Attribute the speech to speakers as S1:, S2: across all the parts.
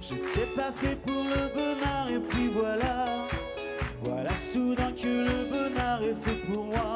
S1: J'étais pas fait pour le bonheur et puis voilà. Voilà soudain que le bonheur est fait pour moi.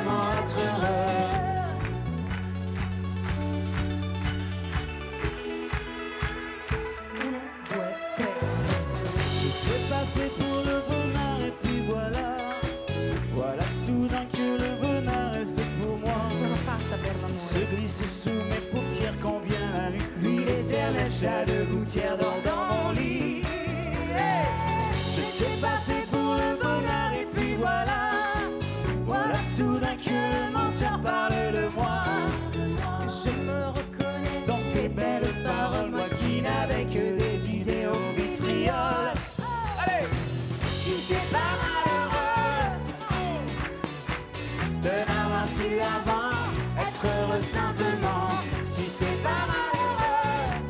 S1: pas fait pour le bonheur et puis voilà. Voilà soudain que le bonheur est fait pour moi. Se glisser sous mes paupières quand vient la nuit. Lui l'éternel chat de gouttière dans mon de n'avoir su avant être heureux simplement, si c'est pas malheureux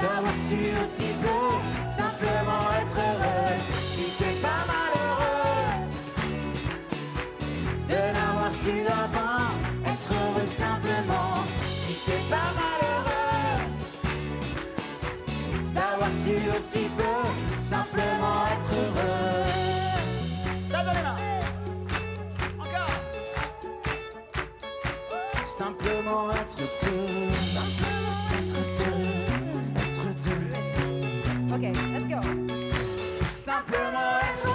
S1: d'avoir su aussi peu simplement être heureux, si c'est pas malheureux de n'avoir su avant être heureux simplement, si c'est pas malheureux d'avoir su aussi peu simplement Simplement être deux. Simplement être deux. Être deux.
S2: Ok, let's go.
S1: Simplement être deux.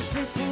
S2: every